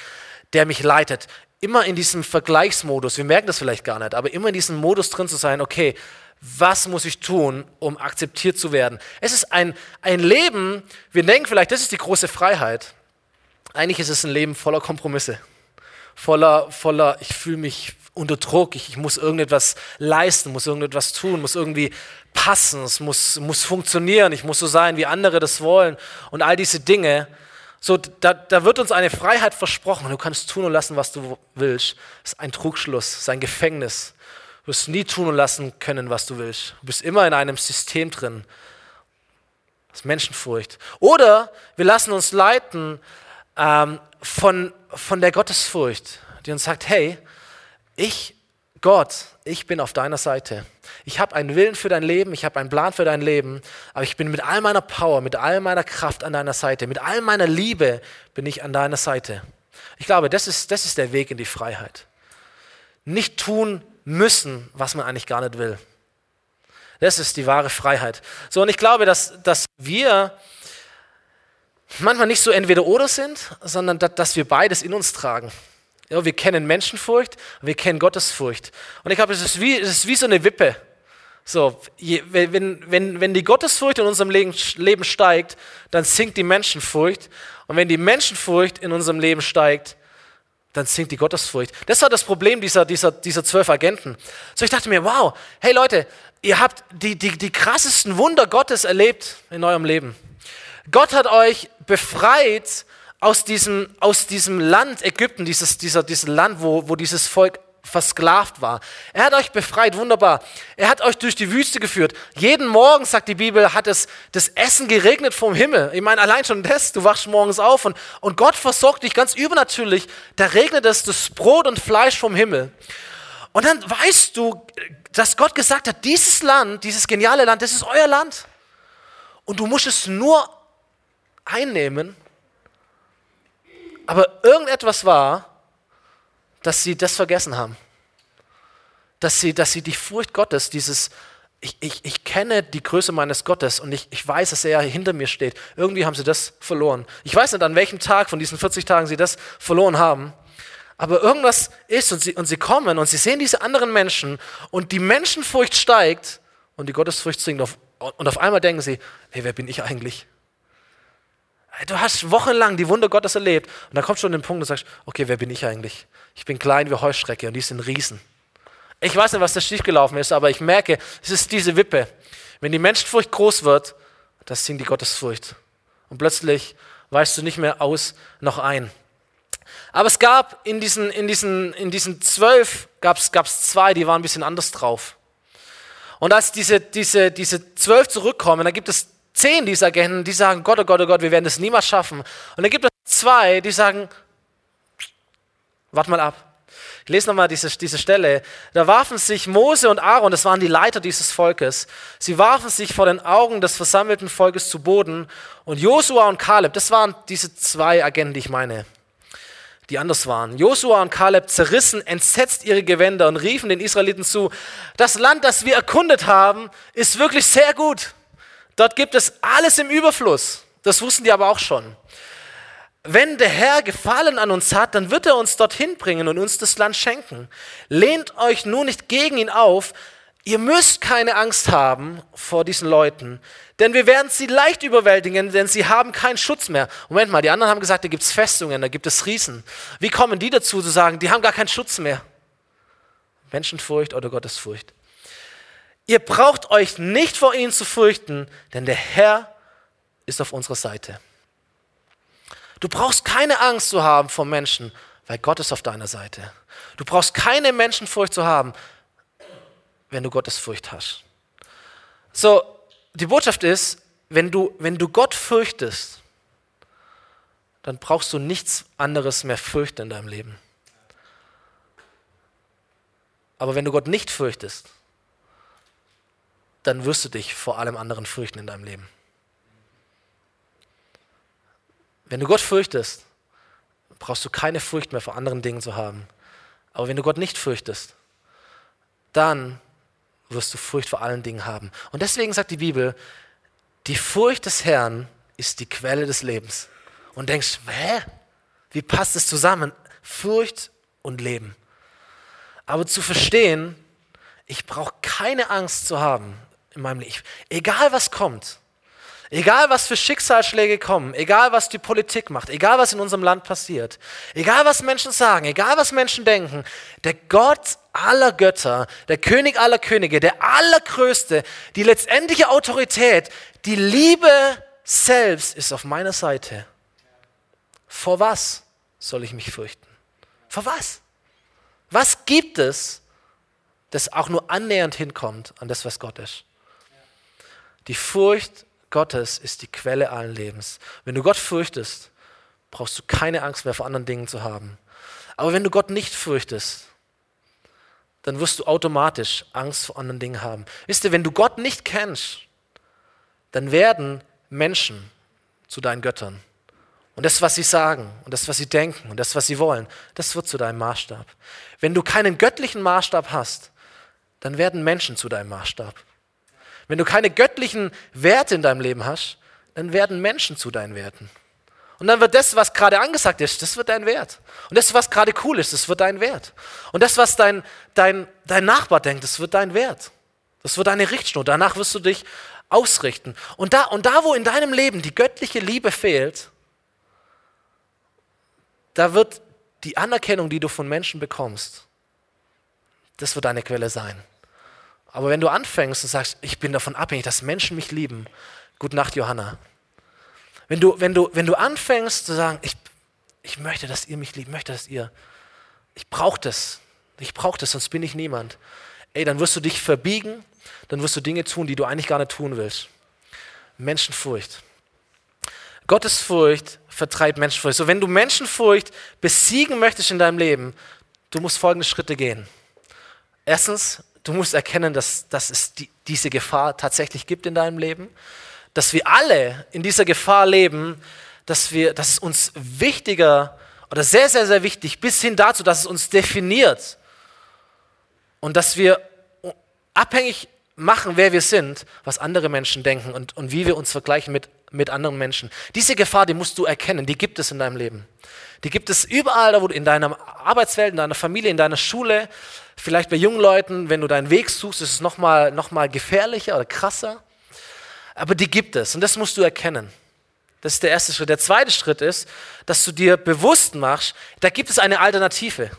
der mich leitet. Immer in diesem Vergleichsmodus, wir merken das vielleicht gar nicht, aber immer in diesem Modus drin zu sein, okay, was muss ich tun, um akzeptiert zu werden? Es ist ein, ein Leben, wir denken vielleicht, das ist die große Freiheit. Eigentlich ist es ein Leben voller Kompromisse, voller, voller ich fühle mich unter Druck, ich, ich, muss irgendetwas leisten, muss irgendetwas tun, muss irgendwie passen, es muss, muss funktionieren, ich muss so sein, wie andere das wollen und all diese Dinge. So, da, da wird uns eine Freiheit versprochen, du kannst tun und lassen, was du willst. Das ist ein Trugschluss, das ist ein Gefängnis. Du wirst nie tun und lassen können, was du willst. Du bist immer in einem System drin. Das ist Menschenfurcht. Oder wir lassen uns leiten ähm, von, von der Gottesfurcht, die uns sagt, hey, ich, Gott, ich bin auf deiner Seite. Ich habe einen Willen für dein Leben, ich habe einen Plan für dein Leben, aber ich bin mit all meiner Power, mit all meiner Kraft an deiner Seite, mit all meiner Liebe bin ich an deiner Seite. Ich glaube, das ist, das ist der Weg in die Freiheit. Nicht tun, müssen, was man eigentlich gar nicht will. Das ist die wahre Freiheit. So, und ich glaube, dass, dass wir manchmal nicht so entweder oder sind, sondern dass, dass wir beides in uns tragen. Ja, wir kennen Menschenfurcht, wir kennen Gottesfurcht. Und ich glaube, es ist wie, es ist wie so eine Wippe. So, je, wenn, wenn, wenn die Gottesfurcht in unserem Leben, Leben steigt, dann sinkt die Menschenfurcht. Und wenn die Menschenfurcht in unserem Leben steigt, dann sinkt die Gottesfurcht. Das war das Problem dieser, dieser, dieser zwölf Agenten. So, ich dachte mir, wow, hey Leute, ihr habt die, die, die krassesten Wunder Gottes erlebt in eurem Leben. Gott hat euch befreit aus diesem, aus diesem Land Ägypten, dieses, dieser, dieses Land, wo, wo dieses Volk versklavt war. Er hat euch befreit, wunderbar. Er hat euch durch die Wüste geführt. Jeden Morgen, sagt die Bibel, hat es das Essen geregnet vom Himmel. Ich meine, allein schon das, du wachst morgens auf und, und Gott versorgt dich ganz übernatürlich. Da regnet es das Brot und Fleisch vom Himmel. Und dann weißt du, dass Gott gesagt hat, dieses Land, dieses geniale Land, das ist euer Land. Und du musst es nur einnehmen. Aber irgendetwas war, dass sie das vergessen haben. Dass sie, dass sie die Furcht Gottes, dieses, ich, ich, ich kenne die Größe meines Gottes und ich, ich weiß, dass er hinter mir steht. Irgendwie haben sie das verloren. Ich weiß nicht, an welchem Tag von diesen 40 Tagen sie das verloren haben. Aber irgendwas ist und sie, und sie kommen und sie sehen diese anderen Menschen und die Menschenfurcht steigt und die Gottesfurcht sinkt. Auf, und auf einmal denken sie, hey, wer bin ich eigentlich? Du hast wochenlang die Wunder Gottes erlebt und dann kommt schon den Punkt, und du sagst, okay, wer bin ich eigentlich? Ich bin klein wie Heuschrecke und die sind Riesen. Ich weiß nicht, was da schiefgelaufen ist, aber ich merke, es ist diese Wippe. Wenn die Menschenfurcht groß wird, das sinkt die Gottesfurcht. Und plötzlich weißt du nicht mehr aus noch ein. Aber es gab in diesen, in diesen, in diesen zwölf, gab es zwei, die waren ein bisschen anders drauf. Und als diese, diese, diese zwölf zurückkommen, dann gibt es zehn dieser Agenten, die sagen, Gott, oh Gott, oh Gott, wir werden das niemals schaffen. Und dann gibt es zwei, die sagen, warte mal ab. Ich lese nochmal diese, diese Stelle. Da warfen sich Mose und Aaron, das waren die Leiter dieses Volkes, sie warfen sich vor den Augen des versammelten Volkes zu Boden. Und Josua und Kaleb, das waren diese zwei Agenten, die ich meine, die anders waren. Josua und Kaleb zerrissen entsetzt ihre Gewänder und riefen den Israeliten zu, das Land, das wir erkundet haben, ist wirklich sehr gut. Dort gibt es alles im Überfluss. Das wussten die aber auch schon. Wenn der Herr Gefallen an uns hat, dann wird er uns dorthin bringen und uns das Land schenken. Lehnt euch nur nicht gegen ihn auf. Ihr müsst keine Angst haben vor diesen Leuten, denn wir werden sie leicht überwältigen, denn sie haben keinen Schutz mehr. Moment mal, die anderen haben gesagt, da gibt es Festungen, da gibt es Riesen. Wie kommen die dazu zu sagen, die haben gar keinen Schutz mehr? Menschenfurcht oder Gottesfurcht. Ihr braucht euch nicht vor ihnen zu fürchten, denn der Herr ist auf unserer Seite. Du brauchst keine Angst zu haben vor Menschen, weil Gott ist auf deiner Seite. Du brauchst keine Menschenfurcht zu haben, wenn du Gottesfurcht hast. So, die Botschaft ist, wenn du, wenn du Gott fürchtest, dann brauchst du nichts anderes mehr fürchten in deinem Leben. Aber wenn du Gott nicht fürchtest, dann wirst du dich vor allem anderen fürchten in deinem Leben. Wenn du Gott fürchtest, brauchst du keine Furcht mehr vor anderen Dingen zu haben. Aber wenn du Gott nicht fürchtest, dann wirst du Furcht vor allen Dingen haben. Und deswegen sagt die Bibel, die Furcht des Herrn ist die Quelle des Lebens. Und denkst, hä? Wie passt es zusammen? Furcht und Leben. Aber zu verstehen, ich brauche keine Angst zu haben in meinem Leben. Egal was kommt, Egal was für Schicksalsschläge kommen, egal was die Politik macht, egal was in unserem Land passiert, egal was Menschen sagen, egal was Menschen denken, der Gott aller Götter, der König aller Könige, der allergrößte, die letztendliche Autorität, die Liebe selbst ist auf meiner Seite. Vor was soll ich mich fürchten? Vor was? Was gibt es, das auch nur annähernd hinkommt an das, was Gott ist? Die Furcht Gottes ist die Quelle allen Lebens. Wenn du Gott fürchtest, brauchst du keine Angst mehr vor anderen Dingen zu haben. Aber wenn du Gott nicht fürchtest, dann wirst du automatisch Angst vor anderen Dingen haben. Wisst ihr, wenn du Gott nicht kennst, dann werden Menschen zu deinen Göttern. Und das, was sie sagen und das, was sie denken und das, was sie wollen, das wird zu deinem Maßstab. Wenn du keinen göttlichen Maßstab hast, dann werden Menschen zu deinem Maßstab. Wenn du keine göttlichen Werte in deinem Leben hast, dann werden Menschen zu deinen Werten. Und dann wird das, was gerade angesagt ist, das wird dein Wert. Und das, was gerade cool ist, das wird dein Wert. Und das, was dein, dein, dein Nachbar denkt, das wird dein Wert. Das wird deine Richtschnur. Danach wirst du dich ausrichten. Und da, und da, wo in deinem Leben die göttliche Liebe fehlt, da wird die Anerkennung, die du von Menschen bekommst, das wird deine Quelle sein. Aber wenn du anfängst und sagst, ich bin davon abhängig, dass Menschen mich lieben, gute Nacht, Johanna. Wenn du, wenn du, wenn du anfängst zu sagen, ich, ich möchte, dass ihr mich liebt, möchte, dass ihr, ich brauche das, ich brauche das, sonst bin ich niemand. Ey, dann wirst du dich verbiegen, dann wirst du Dinge tun, die du eigentlich gar nicht tun willst. Menschenfurcht. Gottesfurcht vertreibt Menschenfurcht. So, wenn du Menschenfurcht besiegen möchtest in deinem Leben, du musst folgende Schritte gehen. Erstens, du musst erkennen, dass, dass es die, diese Gefahr tatsächlich gibt in deinem Leben, dass wir alle in dieser Gefahr leben, dass, wir, dass es uns wichtiger oder sehr, sehr, sehr wichtig, bis hin dazu, dass es uns definiert und dass wir abhängig machen, wer wir sind, was andere Menschen denken und, und wie wir uns vergleichen mit, mit anderen Menschen. Diese Gefahr, die musst du erkennen, die gibt es in deinem Leben. Die gibt es überall, in deiner Arbeitswelt, in deiner Familie, in deiner Schule, vielleicht bei jungen Leuten, wenn du deinen Weg suchst, ist es nochmal noch mal gefährlicher oder krasser. Aber die gibt es und das musst du erkennen. Das ist der erste Schritt. Der zweite Schritt ist, dass du dir bewusst machst, da gibt es eine Alternative.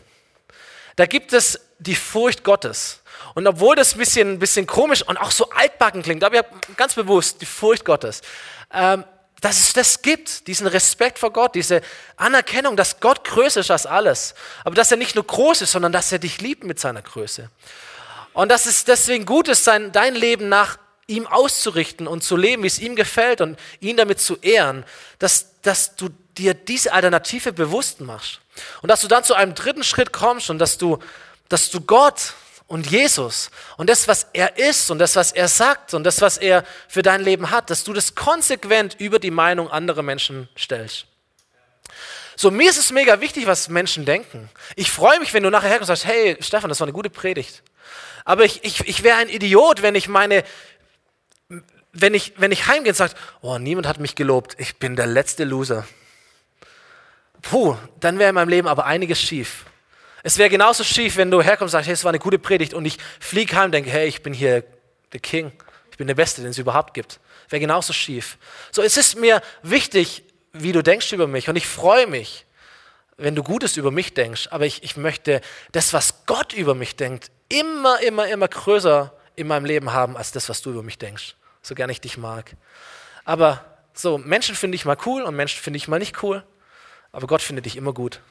Da gibt es die Furcht Gottes. Und obwohl das ein bisschen, bisschen komisch und auch so altbacken klingt, aber ich ganz bewusst die Furcht Gottes. Ähm, dass es das gibt, diesen Respekt vor Gott, diese Anerkennung, dass Gott größer ist als alles. Aber dass er nicht nur groß ist, sondern dass er dich liebt mit seiner Größe. Und dass es deswegen gut ist, sein, dein Leben nach ihm auszurichten und zu leben, wie es ihm gefällt und ihn damit zu ehren, dass, dass du dir diese Alternative bewusst machst. Und dass du dann zu einem dritten Schritt kommst und dass du, dass du Gott und Jesus und das, was er ist und das, was er sagt und das, was er für dein Leben hat, dass du das konsequent über die Meinung anderer Menschen stellst. So, mir ist es mega wichtig, was Menschen denken. Ich freue mich, wenn du nachher herkommst und sagst, hey, Stefan, das war eine gute Predigt. Aber ich, ich, ich wäre ein Idiot, wenn ich meine wenn ich, wenn ich heimgehe und sage, oh, niemand hat mich gelobt, ich bin der letzte Loser. Puh, dann wäre in meinem Leben aber einiges schief. Es wäre genauso schief, wenn du herkommst und sagst, hey, es war eine gute Predigt und ich fliege heim und denke, hey, ich bin hier der King, ich bin der Beste, den es überhaupt gibt. Wäre genauso schief. So, es ist mir wichtig, wie du denkst über mich und ich freue mich, wenn du Gutes über mich denkst, aber ich, ich möchte das, was Gott über mich denkt, immer, immer, immer größer in meinem Leben haben, als das, was du über mich denkst. So gern ich dich mag. Aber so, Menschen finde ich mal cool und Menschen finde ich mal nicht cool, aber Gott findet dich immer gut.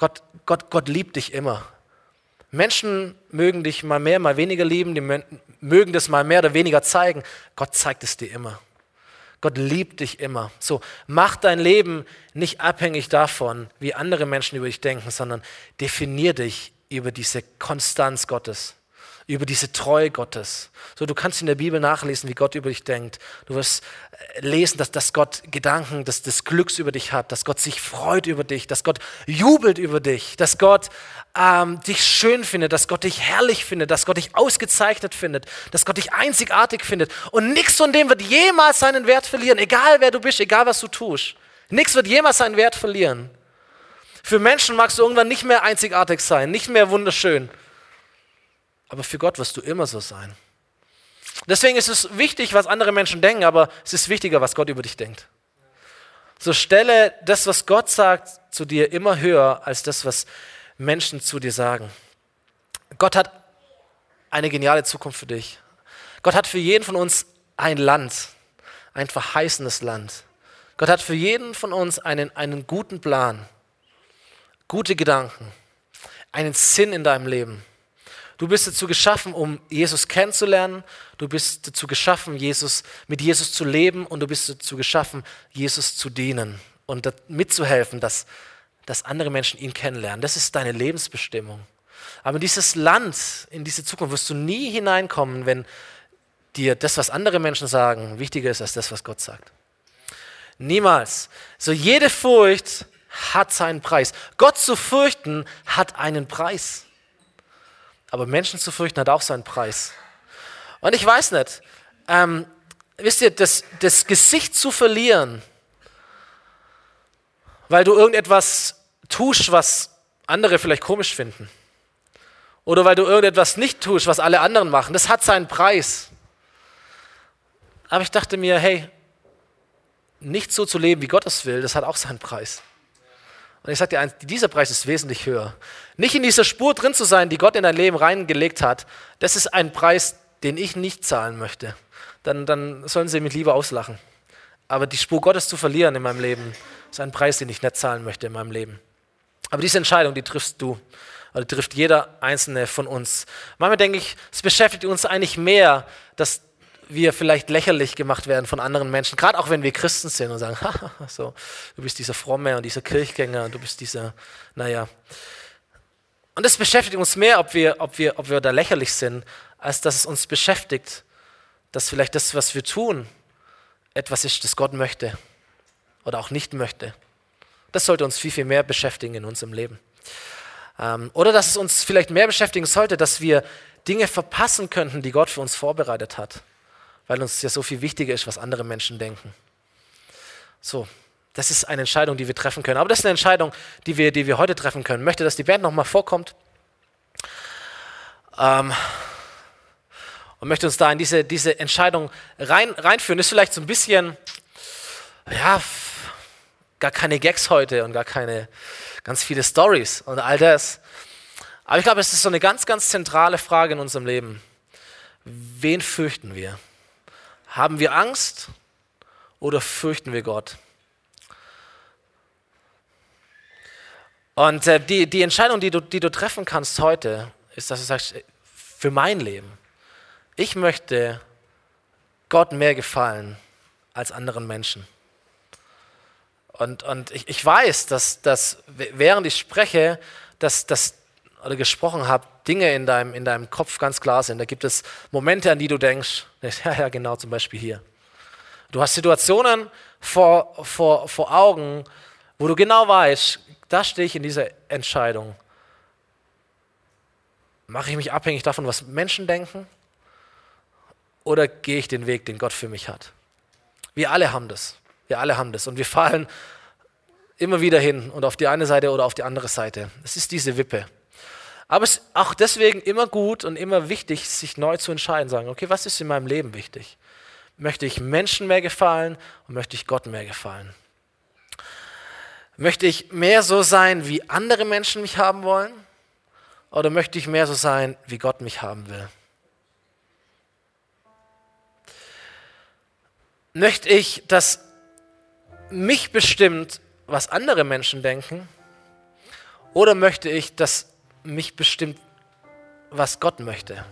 Gott, Gott, Gott liebt dich immer. Menschen mögen dich mal mehr, mal weniger lieben, die mögen das mal mehr oder weniger zeigen. Gott zeigt es dir immer. Gott liebt dich immer. So, mach dein Leben nicht abhängig davon, wie andere Menschen über dich denken, sondern definier dich über diese Konstanz Gottes über diese Treue Gottes. So, du kannst in der Bibel nachlesen, wie Gott über dich denkt. Du wirst äh, lesen, dass, dass Gott Gedanken des, des Glücks über dich hat, dass Gott sich freut über dich, dass Gott jubelt über dich, dass Gott ähm, dich schön findet, dass Gott dich herrlich findet, dass Gott dich ausgezeichnet findet, dass Gott dich einzigartig findet. Und nichts von dem wird jemals seinen Wert verlieren, egal wer du bist, egal was du tust. Nichts wird jemals seinen Wert verlieren. Für Menschen magst du irgendwann nicht mehr einzigartig sein, nicht mehr wunderschön. Aber für Gott wirst du immer so sein. Deswegen ist es wichtig, was andere Menschen denken, aber es ist wichtiger, was Gott über dich denkt. So stelle das, was Gott sagt, zu dir immer höher als das, was Menschen zu dir sagen. Gott hat eine geniale Zukunft für dich. Gott hat für jeden von uns ein Land, ein verheißenes Land. Gott hat für jeden von uns einen, einen guten Plan, gute Gedanken, einen Sinn in deinem Leben. Du bist dazu geschaffen, um Jesus kennenzulernen. Du bist dazu geschaffen, Jesus, mit Jesus zu leben und du bist dazu geschaffen, Jesus zu dienen und mitzuhelfen, dass, dass andere Menschen ihn kennenlernen. Das ist deine Lebensbestimmung. Aber in dieses Land, in diese Zukunft wirst du nie hineinkommen, wenn dir das, was andere Menschen sagen, wichtiger ist als das, was Gott sagt. Niemals. So jede Furcht hat seinen Preis. Gott zu fürchten hat einen Preis. Aber Menschen zu fürchten hat auch seinen Preis. Und ich weiß nicht, ähm, wisst ihr, das, das Gesicht zu verlieren, weil du irgendetwas tust, was andere vielleicht komisch finden. Oder weil du irgendetwas nicht tust, was alle anderen machen, das hat seinen Preis. Aber ich dachte mir, hey, nicht so zu leben, wie Gott es will, das hat auch seinen Preis. Und ich sage dir eins, dieser Preis ist wesentlich höher. Nicht in dieser Spur drin zu sein, die Gott in dein Leben reingelegt hat, das ist ein Preis, den ich nicht zahlen möchte. Dann, dann sollen sie mich lieber auslachen. Aber die Spur Gottes zu verlieren in meinem Leben, ist ein Preis, den ich nicht zahlen möchte in meinem Leben. Aber diese Entscheidung, die triffst du. Oder trifft jeder einzelne von uns. Manchmal denke ich, es beschäftigt uns eigentlich mehr, dass wir vielleicht lächerlich gemacht werden von anderen Menschen, gerade auch wenn wir Christen sind und sagen, so, du bist dieser Fromme und dieser Kirchgänger und du bist dieser, naja. Und das beschäftigt uns mehr, ob wir, ob, wir, ob wir da lächerlich sind, als dass es uns beschäftigt, dass vielleicht das, was wir tun, etwas ist, das Gott möchte oder auch nicht möchte. Das sollte uns viel, viel mehr beschäftigen in unserem Leben. Ähm, oder dass es uns vielleicht mehr beschäftigen sollte, dass wir Dinge verpassen könnten, die Gott für uns vorbereitet hat weil uns ja so viel wichtiger ist, was andere Menschen denken. So, das ist eine Entscheidung, die wir treffen können. Aber das ist eine Entscheidung, die wir, die wir heute treffen können. Ich möchte, dass die Band nochmal vorkommt. Ähm, und möchte uns da in diese, diese Entscheidung rein, reinführen. Ist vielleicht so ein bisschen, ja, gar keine Gags heute und gar keine ganz viele Stories und all das. Aber ich glaube, es ist so eine ganz, ganz zentrale Frage in unserem Leben. Wen fürchten wir? Haben wir Angst oder fürchten wir Gott? Und äh, die, die Entscheidung, die du, die du treffen kannst heute, ist, dass du sagst, für mein Leben, ich möchte Gott mehr gefallen als anderen Menschen. Und, und ich, ich weiß, dass, dass während ich spreche, dass, dass oder gesprochen habe, Dinge in deinem, in deinem Kopf ganz klar sind. Da gibt es Momente, an die du denkst, ja, ja, genau, zum Beispiel hier. Du hast Situationen vor, vor, vor Augen, wo du genau weißt, da stehe ich in dieser Entscheidung. Mache ich mich abhängig davon, was Menschen denken? oder gehe ich den Weg, den Gott für mich hat? Wir alle haben das. Wir alle haben das. Und wir fallen immer wieder hin und auf die eine Seite oder auf die andere Seite. Es ist diese Wippe. Aber es ist auch deswegen immer gut und immer wichtig, sich neu zu entscheiden, sagen, okay, was ist in meinem Leben wichtig? Möchte ich Menschen mehr gefallen und möchte ich Gott mehr gefallen? Möchte ich mehr so sein, wie andere Menschen mich haben wollen? Oder möchte ich mehr so sein, wie Gott mich haben will? Möchte ich, dass mich bestimmt, was andere Menschen denken? Oder möchte ich, dass mich bestimmt, was Gott möchte?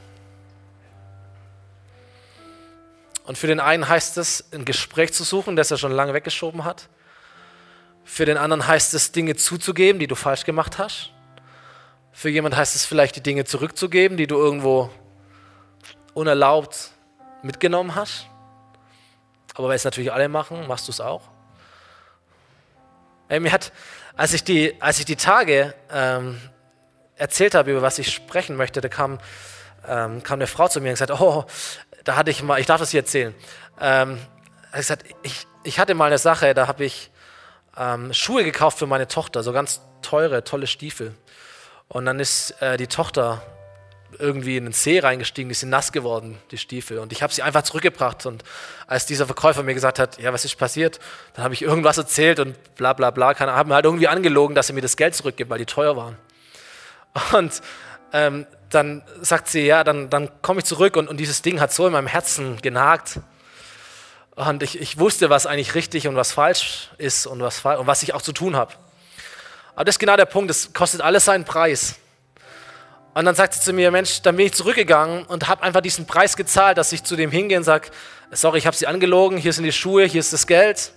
Und für den einen heißt es, ein Gespräch zu suchen, das er schon lange weggeschoben hat. Für den anderen heißt es, Dinge zuzugeben, die du falsch gemacht hast. Für jemand heißt es vielleicht, die Dinge zurückzugeben, die du irgendwo unerlaubt mitgenommen hast. Aber weil es natürlich alle machen, machst du es auch. Ey, mir hat, als ich die, als ich die Tage ähm, erzählt habe, über was ich sprechen möchte, da kam, ähm, kam eine Frau zu mir und gesagt, oh, da hatte ich mal, ich darf das hier erzählen. Ähm, gesagt, ich, ich hatte mal eine Sache, da habe ich ähm, Schuhe gekauft für meine Tochter, so ganz teure, tolle Stiefel. Und dann ist äh, die Tochter irgendwie in den See reingestiegen, die sind nass geworden, die Stiefel. Und ich habe sie einfach zurückgebracht. Und als dieser Verkäufer mir gesagt hat, ja, was ist passiert, dann habe ich irgendwas erzählt und bla bla bla, habe mir halt irgendwie angelogen, dass er mir das Geld zurückgibt, weil die teuer waren. Und ähm, dann sagt sie, ja, dann, dann komme ich zurück und, und dieses Ding hat so in meinem Herzen genagt. Und ich, ich wusste, was eigentlich richtig und was falsch ist und was, und was ich auch zu tun habe. Aber das ist genau der Punkt, es kostet alles seinen Preis. Und dann sagt sie zu mir, Mensch, dann bin ich zurückgegangen und habe einfach diesen Preis gezahlt, dass ich zu dem hingehe und sage, sorry, ich habe sie angelogen, hier sind die Schuhe, hier ist das Geld,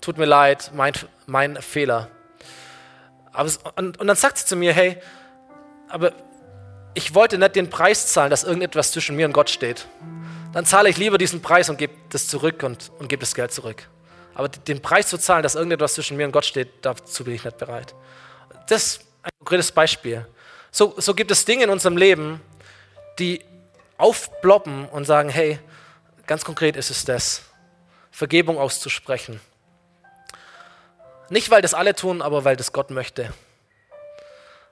tut mir leid, mein, mein Fehler. Aber, und, und dann sagt sie zu mir, hey, aber ich wollte nicht den Preis zahlen, dass irgendetwas zwischen mir und Gott steht. Dann zahle ich lieber diesen Preis und gebe das zurück und, und gebe das Geld zurück. Aber den Preis zu zahlen, dass irgendetwas zwischen mir und Gott steht, dazu bin ich nicht bereit. Das ist ein konkretes Beispiel. So, so gibt es Dinge in unserem Leben, die aufploppen und sagen, hey, ganz konkret ist es das, Vergebung auszusprechen. Nicht, weil das alle tun, aber weil das Gott möchte.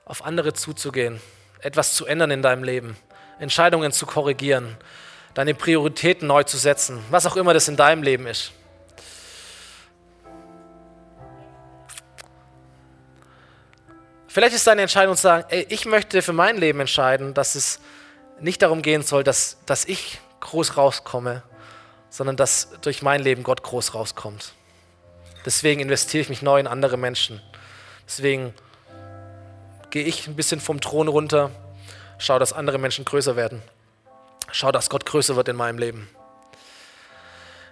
Auf andere zuzugehen etwas zu ändern in deinem Leben, Entscheidungen zu korrigieren, deine Prioritäten neu zu setzen, was auch immer das in deinem Leben ist. Vielleicht ist deine Entscheidung zu sagen, ey, ich möchte für mein Leben entscheiden, dass es nicht darum gehen soll, dass, dass ich groß rauskomme, sondern dass durch mein Leben Gott groß rauskommt. Deswegen investiere ich mich neu in andere Menschen. Deswegen gehe ich ein bisschen vom Thron runter, schau, dass andere Menschen größer werden. Schau, dass Gott größer wird in meinem Leben.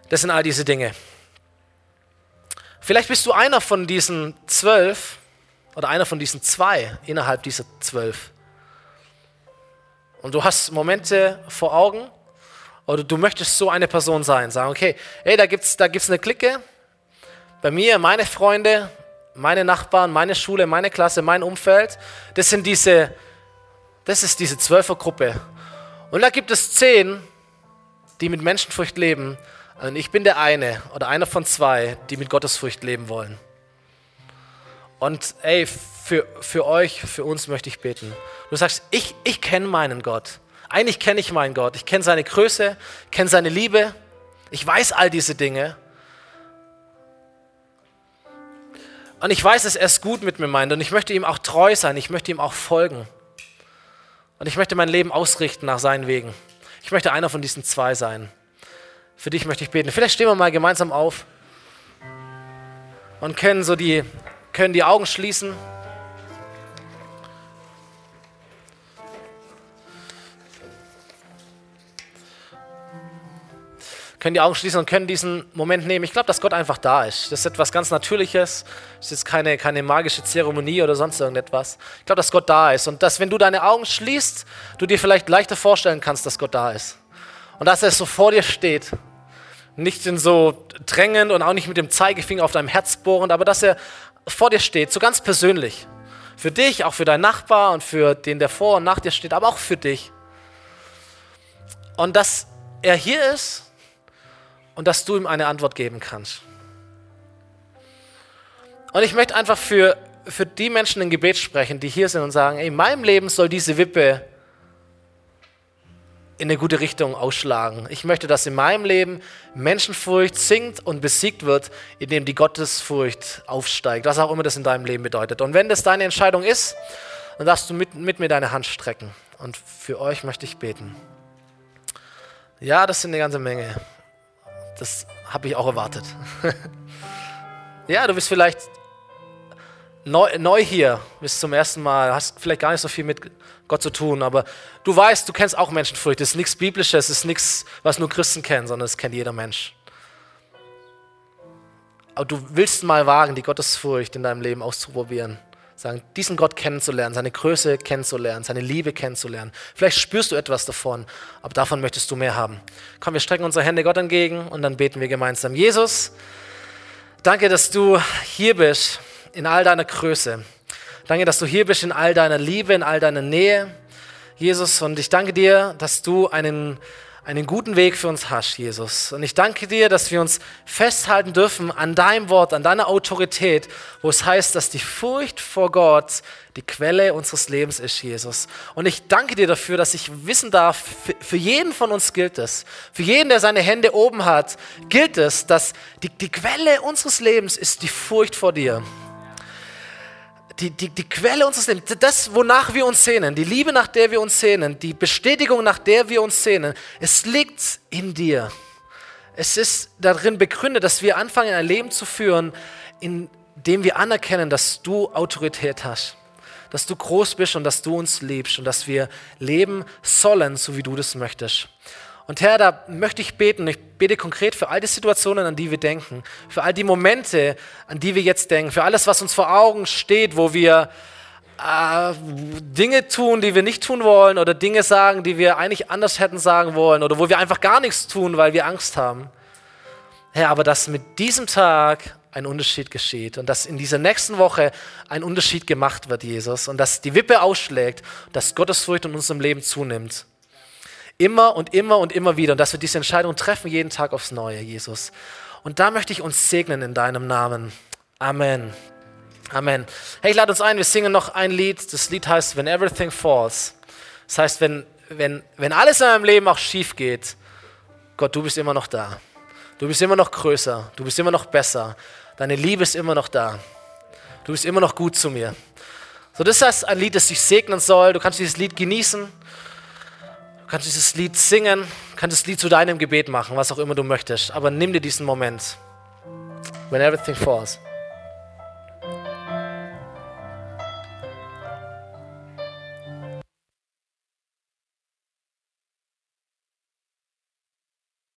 Das sind all diese Dinge. Vielleicht bist du einer von diesen zwölf oder einer von diesen zwei innerhalb dieser zwölf. Und du hast Momente vor Augen oder du möchtest so eine Person sein. Sagen, okay, hey, da gibt es da gibt's eine Clique. Bei mir, meine Freunde, meine Nachbarn, meine Schule, meine Klasse, mein Umfeld, das sind diese, das ist diese Zwölfergruppe. Und da gibt es zehn, die mit Menschenfurcht leben. Und ich bin der eine oder einer von zwei, die mit Gottesfurcht leben wollen. Und ey, für, für euch, für uns möchte ich beten. Du sagst, ich, ich kenne meinen Gott. Eigentlich kenne ich meinen Gott. Ich kenne seine Größe, kenne seine Liebe. Ich weiß all diese Dinge. Und ich weiß, dass er es gut mit mir meint und ich möchte ihm auch treu sein, ich möchte ihm auch folgen. Und ich möchte mein Leben ausrichten nach seinen Wegen. Ich möchte einer von diesen zwei sein. Für dich möchte ich beten. Vielleicht stehen wir mal gemeinsam auf und können so die, können die Augen schließen. Können die Augen schließen und können diesen Moment nehmen. Ich glaube, dass Gott einfach da ist. Das ist etwas ganz Natürliches. Das ist jetzt keine, keine magische Zeremonie oder sonst irgendetwas. Ich glaube, dass Gott da ist und dass, wenn du deine Augen schließt, du dir vielleicht leichter vorstellen kannst, dass Gott da ist. Und dass er so vor dir steht. Nicht in so drängend und auch nicht mit dem Zeigefinger auf deinem Herz bohrend, aber dass er vor dir steht, so ganz persönlich. Für dich, auch für deinen Nachbar und für den, der vor und nach dir steht, aber auch für dich. Und dass er hier ist und dass du ihm eine Antwort geben kannst. Und ich möchte einfach für, für die Menschen in Gebet sprechen, die hier sind und sagen, in meinem Leben soll diese Wippe in eine gute Richtung ausschlagen. Ich möchte, dass in meinem Leben Menschenfurcht sinkt und besiegt wird, indem die Gottesfurcht aufsteigt, was auch immer das in deinem Leben bedeutet. Und wenn das deine Entscheidung ist, dann darfst du mit, mit mir deine Hand strecken. Und für euch möchte ich beten. Ja, das sind eine ganze Menge. Das habe ich auch erwartet. ja, du bist vielleicht neu, neu hier, bist zum ersten Mal, hast vielleicht gar nicht so viel mit Gott zu tun, aber du weißt, du kennst auch Menschenfurcht. Das ist nichts Biblisches, das ist nichts, was nur Christen kennen, sondern das kennt jeder Mensch. Aber du willst mal wagen, die Gottesfurcht in deinem Leben auszuprobieren. Sagen, diesen Gott kennenzulernen, seine Größe kennenzulernen, seine Liebe kennenzulernen. Vielleicht spürst du etwas davon, aber davon möchtest du mehr haben. Komm, wir strecken unsere Hände Gott entgegen und dann beten wir gemeinsam. Jesus, danke, dass du hier bist in all deiner Größe. Danke, dass du hier bist in all deiner Liebe, in all deiner Nähe, Jesus. Und ich danke dir, dass du einen, einen guten Weg für uns hast, Jesus. Und ich danke dir, dass wir uns festhalten dürfen an deinem Wort, an deiner Autorität, wo es heißt, dass die Furcht vor Gott die Quelle unseres Lebens ist, Jesus. Und ich danke dir dafür, dass ich wissen darf, für jeden von uns gilt es. Für jeden, der seine Hände oben hat, gilt es, dass die, die Quelle unseres Lebens ist die Furcht vor dir die, die, die Quelle unseres Lebens, das, wonach wir uns sehnen, die Liebe, nach der wir uns sehnen, die Bestätigung, nach der wir uns sehnen, es liegt in dir. Es ist darin begründet, dass wir anfangen, ein Leben zu führen, in dem wir anerkennen, dass du Autorität hast, dass du groß bist und dass du uns liebst und dass wir leben sollen, so wie du das möchtest. Und Herr, da möchte ich beten, ich bete konkret für all die Situationen, an die wir denken, für all die Momente, an die wir jetzt denken, für alles, was uns vor Augen steht, wo wir äh, Dinge tun, die wir nicht tun wollen oder Dinge sagen, die wir eigentlich anders hätten sagen wollen oder wo wir einfach gar nichts tun, weil wir Angst haben. Herr, aber dass mit diesem Tag ein Unterschied geschieht und dass in dieser nächsten Woche ein Unterschied gemacht wird, Jesus, und dass die Wippe ausschlägt, dass Gottesfurcht in unserem Leben zunimmt. Immer und immer und immer wieder. Und dass wir diese Entscheidung treffen, jeden Tag aufs Neue, Jesus. Und da möchte ich uns segnen in deinem Namen. Amen. Amen. Hey, ich lade uns ein, wir singen noch ein Lied. Das Lied heißt When Everything Falls. Das heißt, wenn, wenn, wenn alles in meinem Leben auch schief geht, Gott, du bist immer noch da. Du bist immer noch größer. Du bist immer noch besser. Deine Liebe ist immer noch da. Du bist immer noch gut zu mir. So, das ist ein Lied, das dich segnen soll. Du kannst dieses Lied genießen kannst dieses Lied singen, kannst das Lied zu deinem Gebet machen, was auch immer du möchtest. Aber nimm dir diesen Moment. When everything falls.